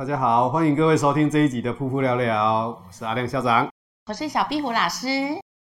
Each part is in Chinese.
大家好，欢迎各位收听这一集的《噗噗聊聊》，我是阿亮校长，我是小壁虎老师。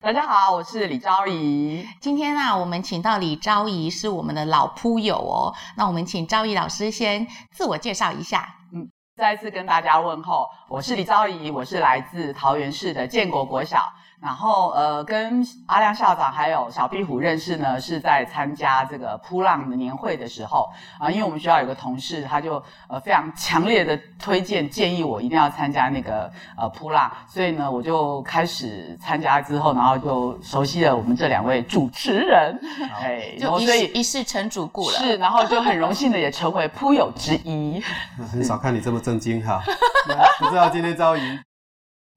大家好，我是李昭仪。今天、啊，我们请到李昭仪是我们的老噗友哦。那我们请昭仪老师先自我介绍一下。嗯，再一次跟大家问候，我是李昭仪，我是来自桃园市的建国国小。然后呃，跟阿亮校长还有小壁虎认识呢，是在参加这个扑浪的年会的时候啊，因为我们学校有个同事，他就呃非常强烈的推荐建议我一定要参加那个呃扑浪，所以呢，我就开始参加之后，然后就熟悉了我们这两位主持人，哎，就所以一试成主顾了，是，然后就很荣幸的也成为扑友之一。很少看你这么正经哈，不知道今天昭仪。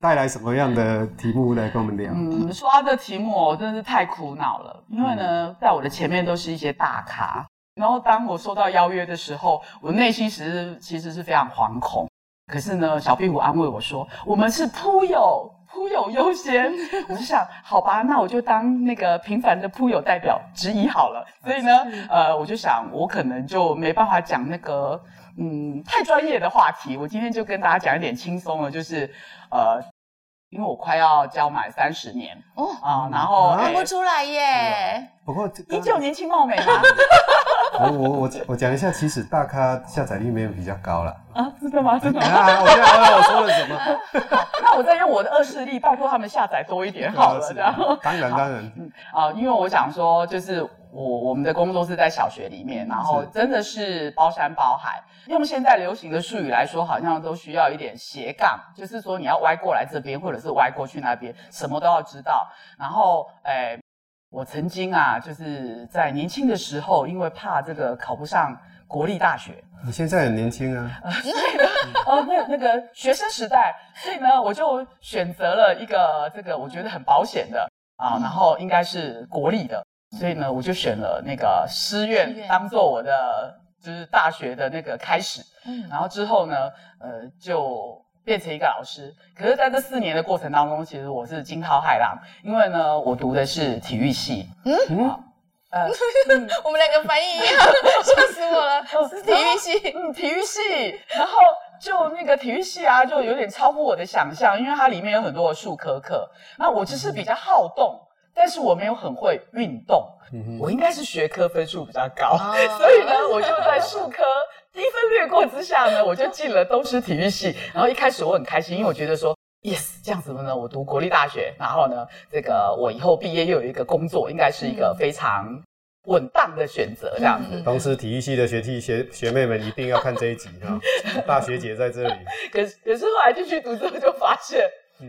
带来什么样的题目来跟我们聊？嗯，说到这题目，我真的是太苦恼了。因为呢，在我的前面都是一些大咖，然后当我收到邀约的时候，我内心其实其实是非常惶恐。可是呢，小壁虎安慰我说：“我们是铺友，铺友优先。”我就想，好吧，那我就当那个平凡的铺友代表之一好了。所以呢，呃，我就想，我可能就没办法讲那个嗯太专业的话题。我今天就跟大家讲一点轻松的，就是。呃，因为我快要交满三十年哦啊，然后看不出来耶。不过依旧年轻貌美吗？我我我我讲一下，其实大咖下载率没有比较高了啊，真的吗？真的吗？啊，我现在我说了什么？那我再用我的恶势力，拜托他们下载多一点好了，这样。当然当然，嗯啊，因为我想说，就是我我们的工作是在小学里面，然后真的是包山包海。用现在流行的术语来说，好像都需要一点斜杠，就是说你要歪过来这边，或者是歪过去那边，什么都要知道。然后，诶我曾经啊，就是在年轻的时候，因为怕这个考不上国立大学。你现在很年轻啊。呃，所以呢，哦，那那个学生时代，所以呢，我就选择了一个这个我觉得很保险的啊，然后应该是国立的，所以呢，我就选了那个师院当做我的。就是大学的那个开始，嗯，然后之后呢，呃，就变成一个老师。可是在这四年的过程当中，其实我是惊涛骇浪，因为呢，我读的是体育系，嗯嗯，呃，嗯、我们两个反应一样，吓死我了，是体育系，嗯，体育系，然后就那个体育系啊，就有点超乎我的想象，因为它里面有很多的术科课，那我只是比较好动。但是我没有很会运动，我应该是学科分数比较高，啊、所以呢，我就在数科低分略过之下呢，我就进了东师体育系。然后一开始我很开心，因为我觉得说，yes，这样子呢，我读国立大学，然后呢，这个我以后毕业又有一个工作，应该是一个非常稳当的选择。这样子，东师体育系的学弟学学妹们一定要看这一集哈，大学姐在这里。可是可是后来进去读之后就发现。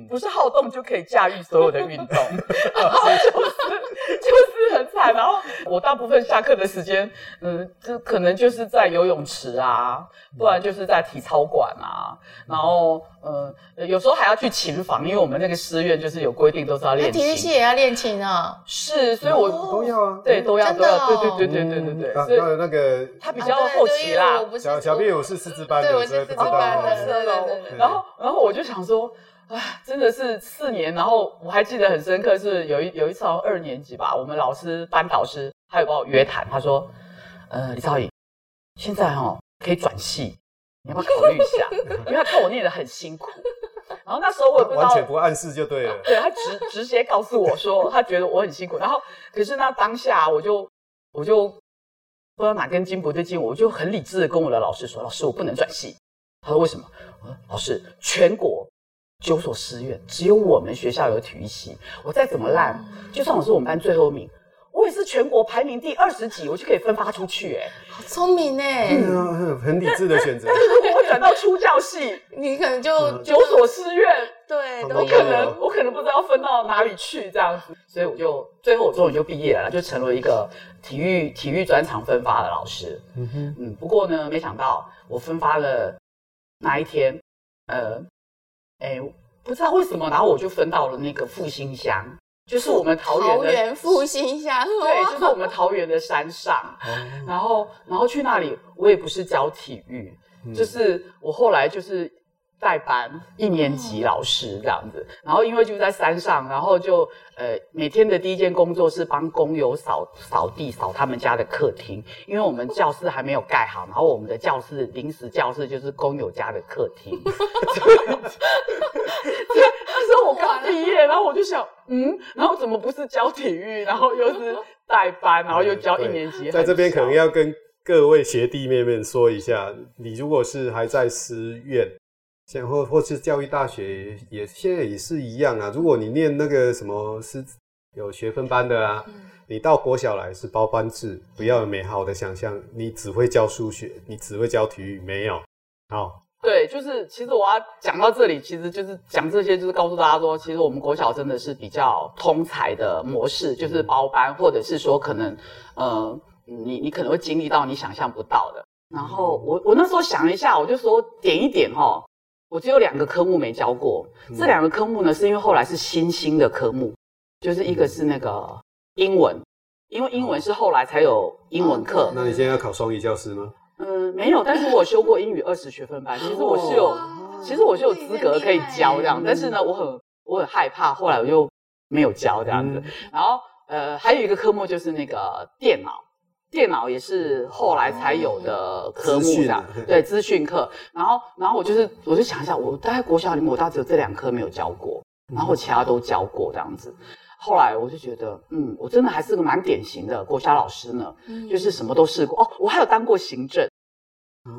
不是好动就可以驾驭所有的运动，然后就是 就是很惨。然后我大部分下课的时间，嗯，就可能就是在游泳池啊，不然就是在体操馆啊。然后，嗯，有时候还要去琴房，因为我们那个师院就是有规定，都是要练琴。体育系也要练琴啊？是，所以我都要啊。对，都要都要。对对对对对对对。所以那个他比较后期啦。小小壁虎是师资班的，对，我是师资班的。然后，然后我就想说。啊，真的是四年，然后我还记得很深刻，是有一有一次好像二年级吧，我们老师班导师他有帮我约谈，他说，呃，李兆颖，现在哦可以转系，你要不要考虑一下？因为他看我念得很辛苦，然后那时候我也不知道，完全不暗示就对了，对，他直直接告诉我说他觉得我很辛苦，然后可是那当下我就我就不知道哪根筋不对劲，我就很理智的跟我的老师说，老师我不能转系，他说为什么？我说老师全国。九所师院，只有我们学校有体育系。我再怎么烂，就算我是我们班最后一名，我也是全国排名第二十几，我就可以分发出去。哎，好聪明哎！很理智的选择。但是如果我转到出教系，你可能就九所师院对，我可能我可能不知道分到哪里去这样子，所以我就最后我终于就毕业了，就成了一个体育体育专长分发的老师。嗯哼，嗯，不过呢，没想到我分发了那一天，呃，哎，不知道为什么，然后我就分到了那个复兴乡，就是我们桃园的桃园复兴乡，对，就是我们桃园的山上，然后然后去那里，我也不是教体育，就是我后来就是。代班一年级老师这样子，然后因为就在山上，然后就呃每天的第一件工作是帮工友扫扫地，扫他们家的客厅，因为我们教室还没有盖好，然后我们的教室临时教室就是工友家的客厅。那时候我刚毕业，然后我就想，嗯，然后怎么不是教体育，然后又是代班，然后又教一年级，在这边可能要跟各位学弟妹们说一下，你如果是还在师院。像或或是教育大学也现在也是一样啊。如果你念那个什么是有学分班的啊，嗯、你到国小来是包班制，不要有美好的想象，你只会教数学，你只会教体育，没有。好，对，就是其实我要讲到这里，其实就是讲这些，就是告诉大家说，其实我们国小真的是比较通才的模式，就是包班，或者是说可能呃，你你可能会经历到你想象不到的。然后我我那时候想一下，我就说点一点齁。我只有两个科目没教过，嗯、这两个科目呢，是因为后来是新兴的科目，就是一个是那个英文，因为英文是后来才有英文课。哦、那你现在要考双语教师吗？嗯，没有，但是我有修过英语二十学分班，其实我是有，哦、其实我是有资格可以教这样，但是呢，我很我很害怕，后来我又没有教这样子。嗯、然后呃，还有一个科目就是那个电脑。电脑也是后来才有的科目 对，资讯课。然后，然后我就是，我就想一下，我大概国小里面，我大概只有这两科没有教过，然后其他都教过这样子。后来我就觉得，嗯，我真的还是个蛮典型的国小老师呢，嗯、就是什么都试过。哦，我还有当过行政，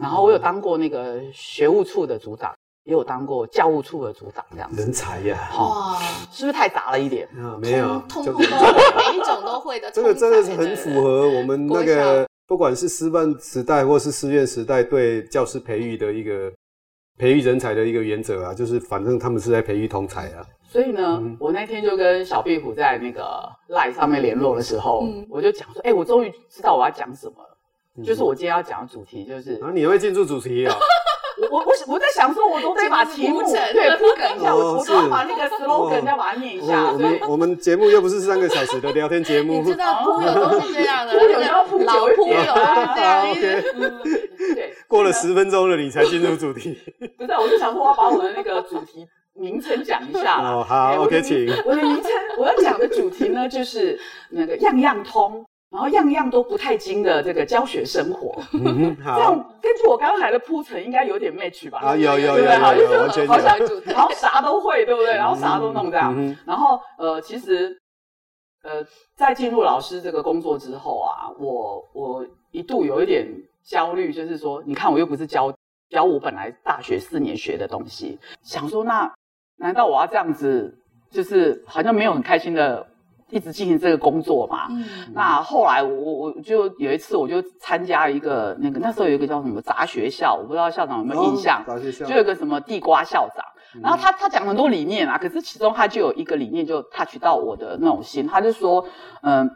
然后我有当过那个学务处的组长。也有当过教务处的组长这样子，人才呀！哇，是不是太杂了一点？啊，没有，通通都种都会的。这个真的是很符合我们那个，不管是师范时代或是师院时代对教师培育的一个培育人才的一个原则啊，就是反正他们是在培育通才啊。所以呢，我那天就跟小壁虎在那个 LINE 上面联络的时候，我就讲说，哎，我终于知道我要讲什么了，就是我今天要讲的主题就是啊，你会进入主题啊？我 我我我在想说，我都得把题目对 铺梗一下，我我都要把那个 slogan 再把它念一下。我们我们节目又不是三个小时的聊天节目。你知道铺友都是这样的，铺友要铺老铺友是这样。OK，对，过了十分钟了，你才进入主题。不是，我就想说，我要把我的那个主题名称讲一下。哦，好，OK，请。我的名称，我要讲的主题呢，就是那个样样通。然后样样都不太精的这个教学生活，嗯、好这样根据我刚才的铺陈，应该有点 match 吧？啊，有有有有，好像好像然后啥都会，对不对？然后啥都弄这样。嗯、然后呃，其实呃，在进入老师这个工作之后啊，我我一度有一点焦虑，就是说，你看我又不是教教我本来大学四年学的东西，想说那难道我要这样子，就是好像没有很开心的。一直进行这个工作嘛，嗯、那后来我我就有一次我就参加了一个那个那时候有一个叫什么杂学校，我不知道校长有没有印象，哦、杂学校。就有个什么地瓜校长，嗯、然后他他讲很多理念啊，可是其中他就有一个理念就 touch 到我的那种心，他就说，嗯，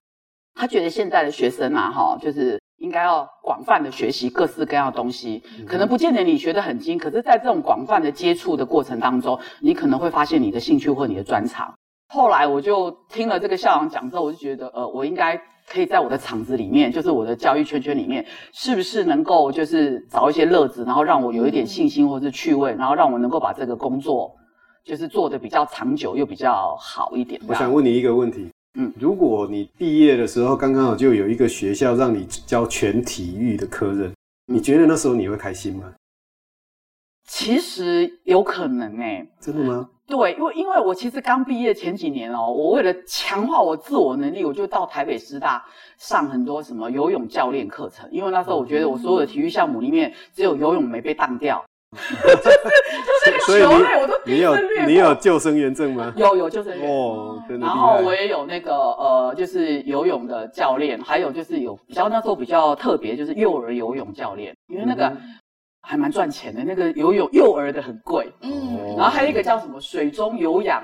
他觉得现在的学生啊，哈，就是应该要广泛的学习各式各样的东西，嗯、可能不见得你学得很精，可是在这种广泛的接触的过程当中，你可能会发现你的兴趣或你的专长。后来我就听了这个校长讲之后，我就觉得，呃，我应该可以在我的场子里面，就是我的教育圈圈里面，是不是能够就是找一些乐子，然后让我有一点信心或者是趣味，然后让我能够把这个工作就是做的比较长久又比较好一点。我想问你一个问题，嗯，如果你毕业的时候刚刚好就有一个学校让你教全体育的科任，你觉得那时候你会开心吗？其实有可能哎、欸，真的吗？对，因为因为我其实刚毕业前几年哦，我为了强化我自我能力，我就到台北师大上很多什么游泳教练课程。因为那时候我觉得我所有的体育项目里面，只有游泳没被当掉，就是球类我都你有你有救生员证吗？有有救生员哦，真的。然后我也有那个呃，就是游泳的教练，还有就是有比较那时候比较特别，就是幼儿游泳教练，因为那个。还蛮赚钱的。那个游泳幼儿的很贵，嗯，然后还有一个叫什么水中有氧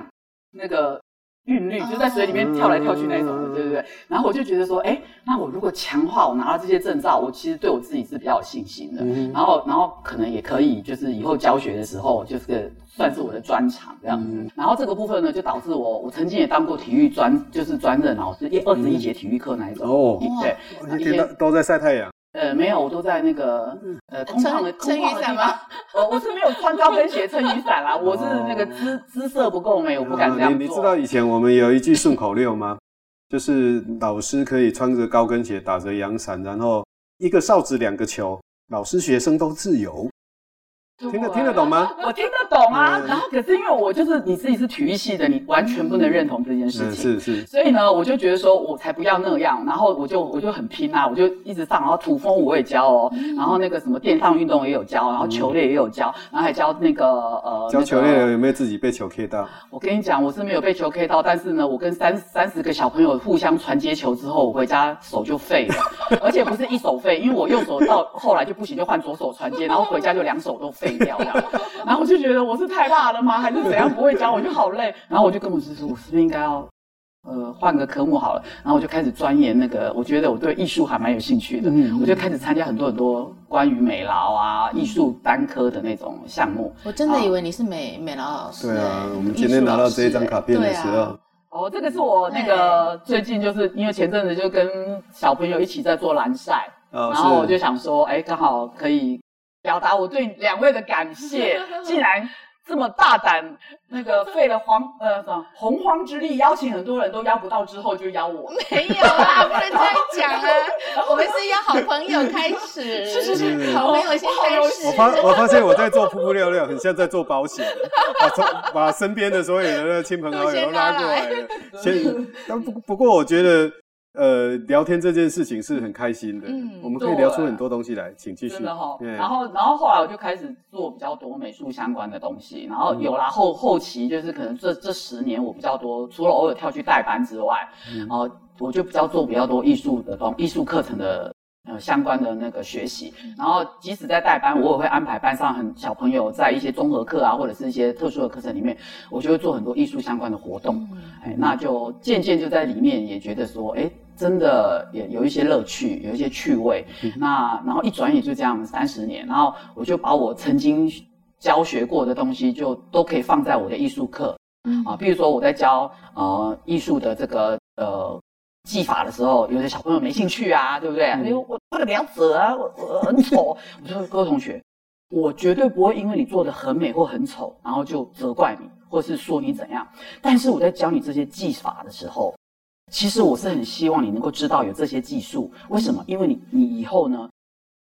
那个。韵律就在水里面跳来跳去那种对不对？然后我就觉得说，哎，那我如果强化，我拿到这些证照，我其实对我自己是比较有信心的。嗯、然后，然后可能也可以，就是以后教学的时候，就是算是我的专长这样。嗯、然后这个部分呢，就导致我，我曾经也当过体育专，就是专任老师，一二十一节体育课那一种。哦，对，一天都都在晒太阳。呃，没有，我都在那个呃空旷的撑雨伞吗？我，我是没有穿高跟鞋撑雨伞啦，我是那个姿姿色不够美，我不敢这样做。你你知道以前我们有一句顺口溜吗？就是老师可以穿着高跟鞋，打着阳伞，然后一个哨子两个球，老师学生都自由。听得听得懂吗？我听得懂啊。然后可是因为我就是你自己是体育系的，你完全不能认同这件事情。是是。所以呢，我就觉得说，我才不要那样。然后我就我就很拼啊，我就一直上。然后土风我也教哦，然后那个什么电上运动也有教，然后球类也有教，然后还教那个呃。教球类有没有自己被球 K 到？我跟你讲，我是没有被球 K 到，但是呢，我跟三三十个小朋友互相传接球之后，我回家手就废了，而且不是一手废，因为我右手到后来就不行，就换左手传接，然后回家就两手都废掉了。然后我就觉得我是太辣了吗？还是怎样？不会教我就好累。然后我就跟我师说，我是不是应该要呃换个科目好了？然后我就开始钻研那个，我觉得我对艺术还蛮有兴趣的。嗯，我就开始参加很多很多关于美劳啊、艺术单科的那种项目。我真的以为你是美美劳老师。对啊，我们今天拿到这一张卡片的时候，哦，这个是我那个最近就是因为前阵子就跟小朋友一起在做蓝晒，然后我就想说，哎，刚好可以。表达我对两位的感谢，竟然这么大胆，那个 费了荒呃什么洪荒之力，邀请很多人都邀不到，之后就邀我。没有啊，不能这样讲啊！我们是邀好朋友开始，是是是，好朋友先开始。我发我发现我在做噗噗料料，很像在做保险，把把身边的所有人的亲朋好友都拉过来了。先，但不不过我觉得。呃，聊天这件事情是很开心的，嗯，我们可以聊出很多东西来，请继续。真的哈，然后，然后后来我就开始做比较多美术相关的东西，然后有啦后后期就是可能这这十年我比较多，除了偶尔跳去代班之外，然后我就比较做比较多艺术的东艺术课程的呃相关的那个学习，然后即使在带班，我也会安排班上很小朋友在一些综合课啊或者是一些特殊的课程里面，我就会做很多艺术相关的活动，哎，那就渐渐就在里面也觉得说，哎。真的也有一些乐趣，有一些趣味。嗯、那然后一转眼就这样三十年，然后我就把我曾经教学过的东西，就都可以放在我的艺术课。嗯啊，比如说我在教呃艺术的这个呃技法的时候，有些小朋友没兴趣啊，对不对？因为、嗯，我这个两褶啊，我我很丑。我说各位同学，我绝对不会因为你做的很美或很丑，然后就责怪你，或是说你怎样。但是我在教你这些技法的时候。其实我是很希望你能够知道有这些技术，为什么？因为你你以后呢，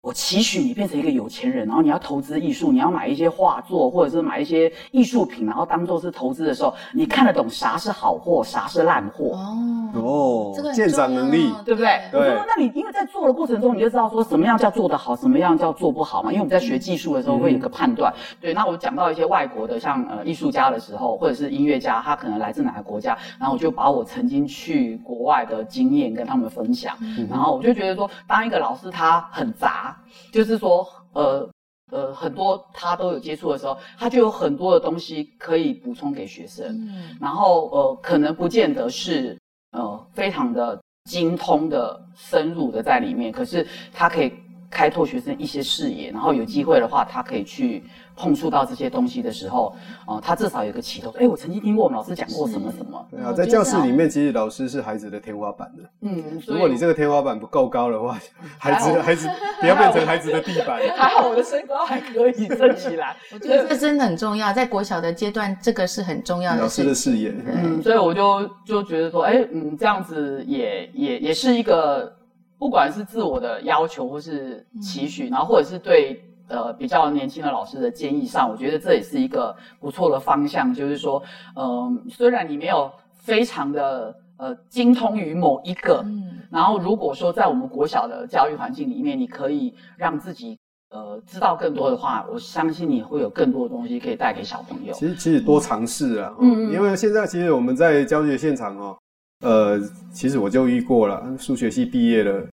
我期许你变成一个有钱人，然后你要投资艺术，你要买一些画作，或者是买一些艺术品，然后当做是投资的时候，你看得懂啥是好货，啥是烂货哦哦，这个鉴赏能力对不对？对。我说，那你因为在做的过程中，你就知道说什么样叫做得好，什么样叫做不好嘛。因为我们在学技术的时候会有个判断。嗯、对。那我讲到一些外国的，像呃艺术家的时候，或者是音乐家，他可能来自哪个国家，然后我就把我曾经去国外的经验跟他们分享，嗯、然后我就觉得说，当一个老师他很杂。就是说，呃呃，很多他都有接触的时候，他就有很多的东西可以补充给学生。嗯，然后呃，可能不见得是呃非常的精通的、深入的在里面，可是他可以开拓学生一些视野，然后有机会的话，他可以去。碰触到这些东西的时候，哦、呃，他至少有个起头。哎，我曾经听过我们老师讲过什么什么。对啊，在教室里面，其实老师是孩子的天花板的。嗯，如果你这个天花板不够高的话，孩子好 孩子不要变成孩子的地板。还好我的身高还可以站起来。我觉得这真的很重要，在国小的阶段，这个是很重要的。老师的视野。嗯，所以我就就觉得说，哎，嗯，这样子也也也是一个，不管是自我的要求或是期许，嗯、然后或者是对。呃，比较年轻的老师的建议上，我觉得这也是一个不错的方向。就是说，嗯、呃，虽然你没有非常的呃精通于某一个，嗯，然后如果说在我们国小的教育环境里面，你可以让自己呃知道更多的话，我相信你会有更多的东西可以带给小朋友。其实，其实多尝试啊，嗯，因为现在其实我们在教学现场哦，呃，其实我就遇过了，数学系毕业了。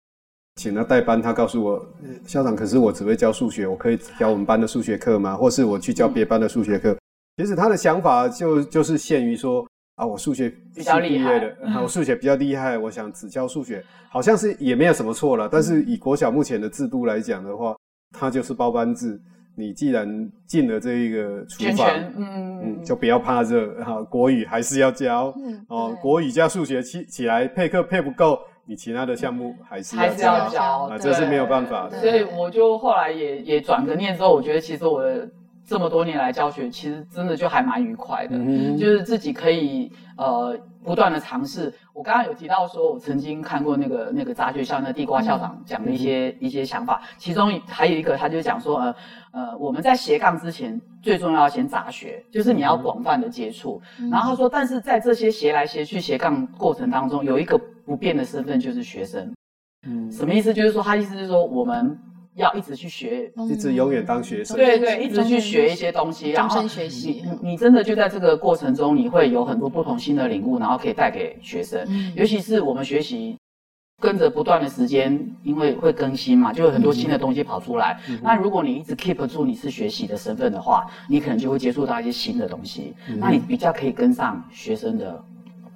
请他代班，他告诉我，校长，可是我只会教数学，我可以教我们班的数学课吗？或是我去教别班的数学课？其实他的想法就就是限于说啊，我数学比较厉害的，我数学比较厉害，我想只教数学，好像是也没有什么错了。但是以国小目前的制度来讲的话，他就是包班制。你既然进了这一个厨房，嗯嗯，就不要怕热哈。国语还是要教，嗯、哦，国语加数学起起来配课配不够。你其他的项目还是，还是要教啊，这是没有办法的。所以我就后来也也转个念之后，我觉得其实我的这么多年来教学，其实真的就还蛮愉快的，嗯、就是自己可以呃不断的尝试。我刚刚有提到说，我曾经看过那个那个杂学校那地瓜校长讲的一些、嗯、一些想法，其中还有一个他就讲说呃呃我们在斜杠之前最重要要先杂学，就是你要广泛的接触。嗯、然后他说，但是在这些斜来斜去斜杠过程当中，有一个。不变的身份就是学生，嗯，什么意思？就是说，他意思就是说，我们要一直去学，一直永远当学生，对对，一直去学一些东西，终身学习。你你真的就在这个过程中，你会有很多不同新的领悟，然后可以带给学生。尤其是我们学习跟着不断的时间，因为会更新嘛，就有很多新的东西跑出来。那如果你一直 keep 住你是学习的身份的话，你可能就会接触到一些新的东西，那你比较可以跟上学生的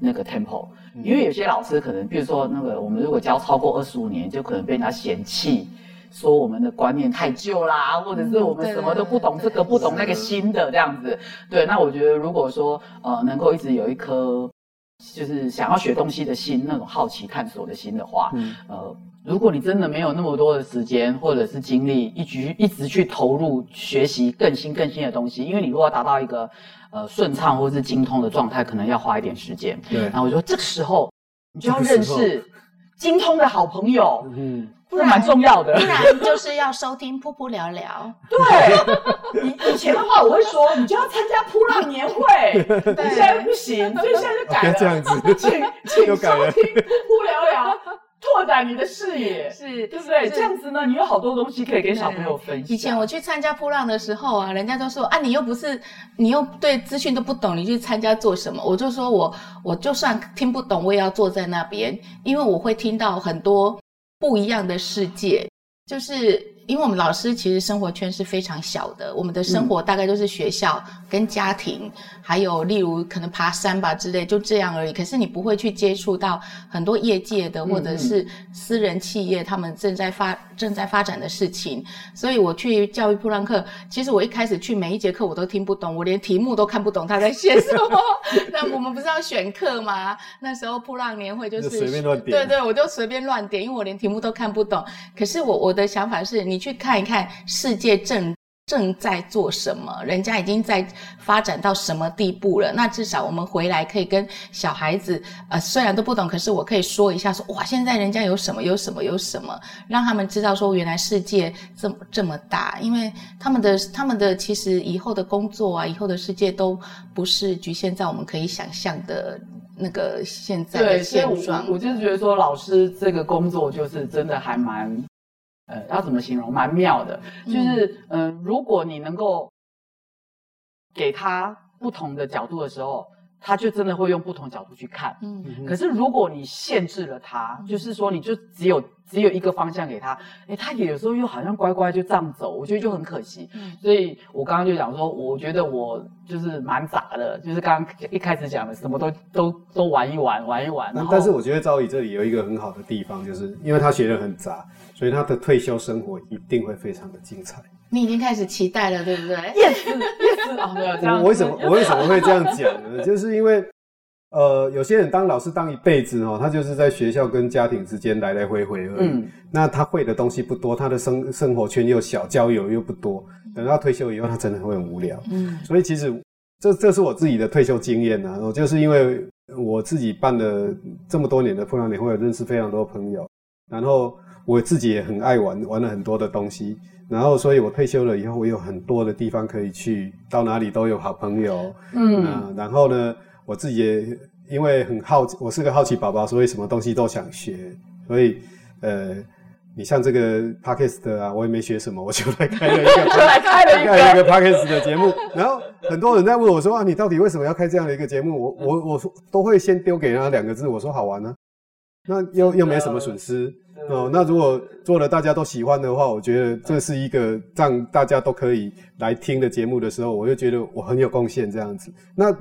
那个 tempo。因为有些老师可能，比如说那个，我们如果教超过二十五年，就可能被人家嫌弃，说我们的观念太旧啦，或者是我们什么都不懂，这个不懂那个新的这样子。对，那我觉得如果说呃，能够一直有一颗就是想要学东西的心，那种好奇探索的心的话，呃，如果你真的没有那么多的时间或者是精力，一直一直去投入学习更新更新的东西，因为你如果要达到一个。呃，顺畅或是精通的状态，可能要花一点时间。对，然后我说这个时候你就要认识精通的好朋友，嗯，不然蛮重要的。不然就是要收听噗噗聊聊。对，以以前的话我会说，你就要参加噗浪年会，对，现在不行，所以现在就改了。这样子，请请收听噗噗聊聊。拓展你的视野，是对不对？这样子呢，你有好多东西可以跟小朋友分享。以前我去参加扑浪的时候啊，人家都说啊，你又不是，你又对资讯都不懂，你去参加做什么？我就说我我就算听不懂，我也要坐在那边，因为我会听到很多不一样的世界，就是。因为我们老师其实生活圈是非常小的，我们的生活大概都是学校跟家庭，嗯、还有例如可能爬山吧之类，就这样而已。可是你不会去接触到很多业界的或者是私人企业他们正在发正在发展的事情。所以我去教育普朗克，其实我一开始去每一节课我都听不懂，我连题目都看不懂他在写什么。那我们不是要选课吗？那时候噗浪年会就是随便乱点，对对，我就随便乱点，因为我连题目都看不懂。可是我我的想法是你。你去看一看世界正正在做什么，人家已经在发展到什么地步了。那至少我们回来可以跟小孩子，呃，虽然都不懂，可是我可以说一下说，说哇，现在人家有什么，有什么，有什么，让他们知道说，原来世界这么这么大。因为他们的他们的其实以后的工作啊，以后的世界都不是局限在我们可以想象的那个现在的现状。我，我就是觉得说，老师这个工作就是真的还蛮。呃，要怎么形容？蛮妙的，就是，嗯、呃，如果你能够给他不同的角度的时候。他就真的会用不同角度去看，嗯，可是如果你限制了他，嗯、就是说你就只有只有一个方向给他，诶，他也有时候又好像乖乖就这样走，我觉得就很可惜。嗯，所以我刚刚就讲说，我觉得我就是蛮杂的，就是刚刚一开始讲的，什么都都都玩一玩，玩一玩。那但是我觉得赵宇这里有一个很好的地方，就是因为他学的很杂，所以他的退休生活一定会非常的精彩。你已经开始期待了，对不对？Yes，Yes，哦，没有这样。我为什么我为什么会这样讲呢？就是因为，呃，有些人当老师当一辈子哦，他就是在学校跟家庭之间来来回回而已。嗯。那他会的东西不多，他的生生活圈又小，交友又不多。等到退休以后，他真的会很无聊。嗯。所以其实这这是我自己的退休经验啊，我就是因为我自己办了这么多年的噗浪年会，认识非常多朋友，然后我自己也很爱玩，玩了很多的东西。然后，所以我退休了以后，我有很多的地方可以去，到哪里都有好朋友。嗯、呃，然后呢，我自己也因为很好奇，我是个好奇宝宝，所以什么东西都想学。所以，呃，你像这个 Podcast 啊，我也没学什么，我就来开了一个，就来开了一个，开了一个 Podcast 的节目。然后很多人在问我说啊，你到底为什么要开这样的一个节目？我我我说都会先丢给他两个字，我说好玩呢、啊。那又又没什么损失。哦，那如果做了大家都喜欢的话，我觉得这是一个让大家都可以来听的节目的时候，我就觉得我很有贡献这样子。那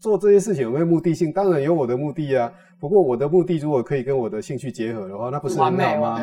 做这些事情有没有目的性？当然有我的目的啊。不过我的目的如果可以跟我的兴趣结合的话，那不是很好吗？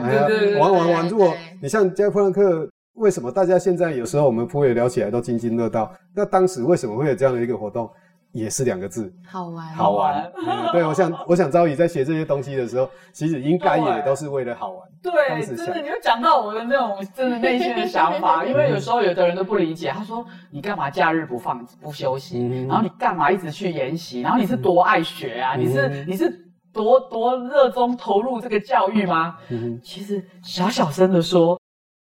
玩玩玩！如果你像加普兰克，为什么大家现在有时候我们普伟聊起来都津津乐道？那当时为什么会有这样的一个活动？也是两个字，好玩，好玩。嗯、对，我想，我想昭仪在学这些东西的时候，其实应该也都是为了好玩。对，真的，你就讲到我的那种真的内心的想法。因为有时候有的人都不理解，他说：“你干嘛假日不放不休息？嗯、然后你干嘛一直去研习？然后你是多爱学啊？嗯、你是你是多多热衷投入这个教育吗？”嗯、其实小小声的说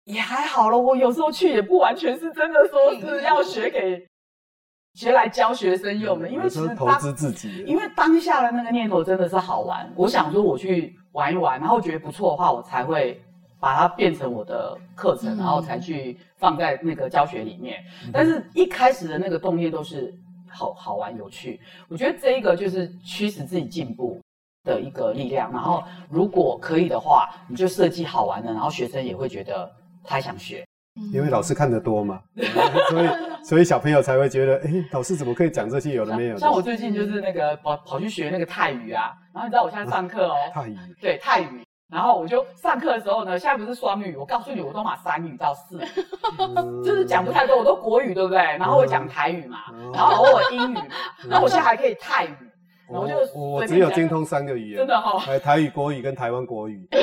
也还好了。我有时候去也不完全是真的说是要学给。学来教学生用的，因为其实投资自己，因为当下的那个念头真的是好玩。我想说我去玩一玩，然后觉得不错的话，我才会把它变成我的课程，然后才去放在那个教学里面。但是一开始的那个动念都是好好玩有趣。我觉得这一个就是驱使自己进步的一个力量。然后如果可以的话，你就设计好玩的，然后学生也会觉得他想学。因为老师看得多嘛，所以所以小朋友才会觉得，哎、欸，老师怎么可以讲这些有的没有的？像我最近就是那个跑跑去学那个泰语啊，然后你知道我现在上课哦、喔，泰语，对泰语，然后我就上课的时候呢，现在不是双语，我告诉你，我都码三语到四语，嗯、就是讲不太多，我都国语对不对？然后我讲台语嘛，嗯、然后偶尔英语嘛，那、嗯、我现在还可以泰语，然后我就我，我只有精通三个语言，真的哈、喔，台语、国语跟台湾国语。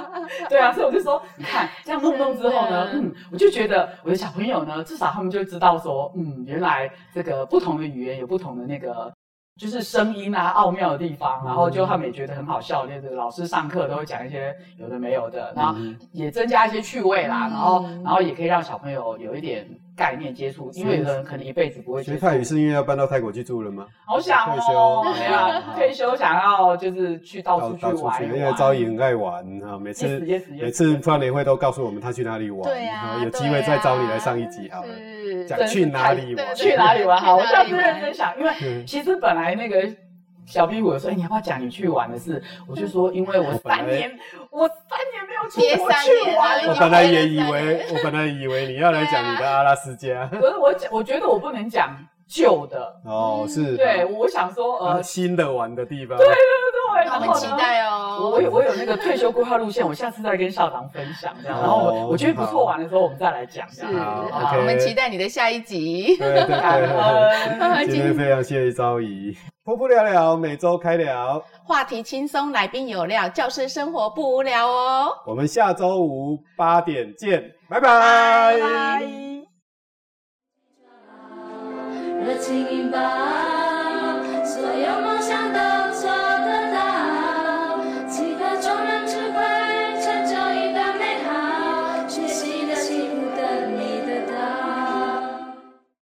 对啊，所以我就说，你看这样弄弄之后呢，嗯，我就觉得我的小朋友呢，至少他们就知道说，嗯，原来这个不同的语言有不同的那个。就是声音啊，奥妙的地方，然后就他们也觉得很好笑。就是老师上课都会讲一些有的没有的，然后也增加一些趣味啦，然后然后也可以让小朋友有一点概念接触。因为有的人可能一辈子不会学泰语，是因为要搬到泰国去住了吗？好想哦，退休，对啊，退休想要就是去到处去玩，因为昭仪很爱玩啊，每次每次跨年会都告诉我们他去哪里玩，对啊，有机会再找你来上一集好了。讲去哪里玩？去哪里玩？好，我下次认真想，因为其实本来那个小壁虎说：“哎，你要不要讲你去玩的事？”我就说：“因为我三年，我三年没有出国去玩。”我本来也以为，我本来以为你要来讲你的阿拉斯加。可是我讲，我觉得我不能讲旧的哦，是。对，我想说呃，新的玩的地方。对，我们期待哦。我有我有那个退休规划路线，我下次再跟校长分享这样。然后我我觉得不错玩的时候，我们再来讲。是，好，我们期待你的下一集。对对对，今天非常谢谢昭仪，噗噗聊聊每周开聊，话题轻松，来宾有料，教师生活不无聊哦。我们下周五八点见，拜拜。